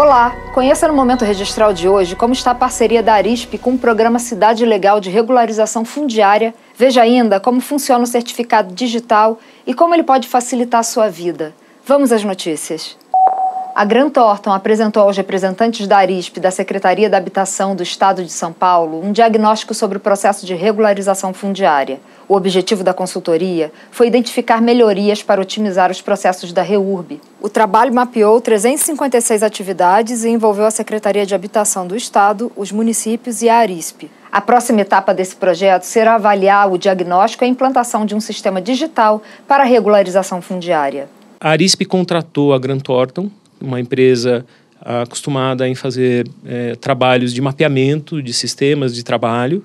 Olá, conheça no Momento Registral de hoje como está a parceria da Arisp com o programa Cidade Legal de Regularização Fundiária. Veja ainda como funciona o certificado digital e como ele pode facilitar a sua vida. Vamos às notícias. A Grant Thornton apresentou aos representantes da Arisp da Secretaria da Habitação do Estado de São Paulo um diagnóstico sobre o processo de regularização fundiária. O objetivo da consultoria foi identificar melhorias para otimizar os processos da REURB. O trabalho mapeou 356 atividades e envolveu a Secretaria de Habitação do Estado, os municípios e a Arisp. A próxima etapa desse projeto será avaliar o diagnóstico e a implantação de um sistema digital para regularização fundiária. A Arisp contratou a Grant Thornton, uma empresa acostumada em fazer é, trabalhos de mapeamento de sistemas de trabalho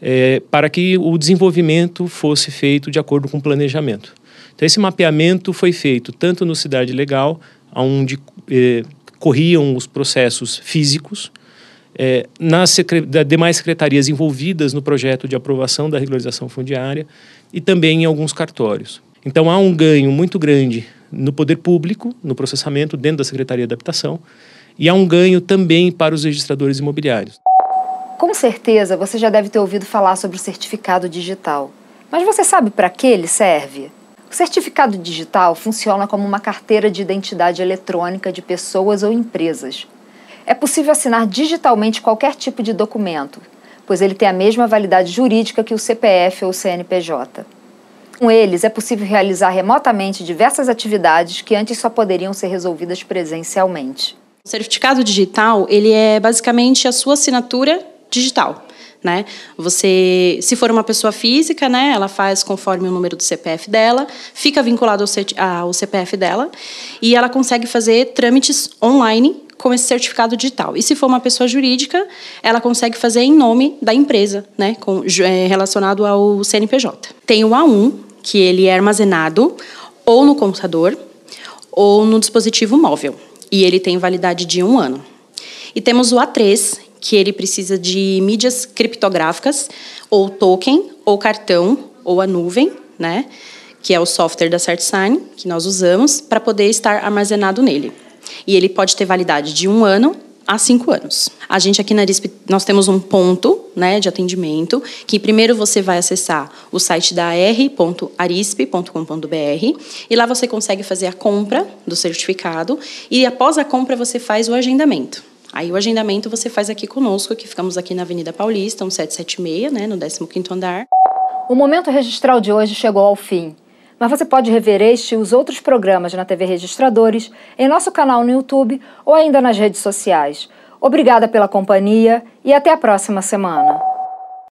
é, para que o desenvolvimento fosse feito de acordo com o planejamento. Então, esse mapeamento foi feito tanto no Cidade Legal, onde é, corriam os processos físicos, é, nas secre demais secretarias envolvidas no projeto de aprovação da regularização fundiária e também em alguns cartórios. Então, há um ganho muito grande no poder público, no processamento dentro da Secretaria de Habitação, e há um ganho também para os registradores imobiliários. Com certeza você já deve ter ouvido falar sobre o certificado digital. Mas você sabe para que ele serve? O certificado digital funciona como uma carteira de identidade eletrônica de pessoas ou empresas. É possível assinar digitalmente qualquer tipo de documento, pois ele tem a mesma validade jurídica que o CPF ou o CNPJ. Com eles, é possível realizar remotamente diversas atividades que antes só poderiam ser resolvidas presencialmente. O certificado digital, ele é basicamente a sua assinatura digital. Né? Você, se for uma pessoa física, né, ela faz conforme o número do CPF dela, fica vinculado ao CPF dela e ela consegue fazer trâmites online com esse certificado digital. E se for uma pessoa jurídica, ela consegue fazer em nome da empresa, né, com, é, relacionado ao CNPJ. Tem o A1, que ele é armazenado ou no computador ou no dispositivo móvel e ele tem validade de um ano. E temos o A3, que ele precisa de mídias criptográficas, ou token, ou cartão, ou a nuvem, né? que é o software da CertSign, que nós usamos, para poder estar armazenado nele. E ele pode ter validade de um ano a cinco anos. A gente aqui na RISP, nós temos um ponto né, de atendimento, que primeiro você vai acessar o site da r.arisp.com.br e lá você consegue fazer a compra do certificado e após a compra você faz o agendamento. Aí o agendamento você faz aqui conosco, que ficamos aqui na Avenida Paulista, 1776, né, no 15º andar. O momento registral de hoje chegou ao fim. Mas você pode rever este e os outros programas na TV Registradores, em nosso canal no YouTube ou ainda nas redes sociais. Obrigada pela companhia e até a próxima semana.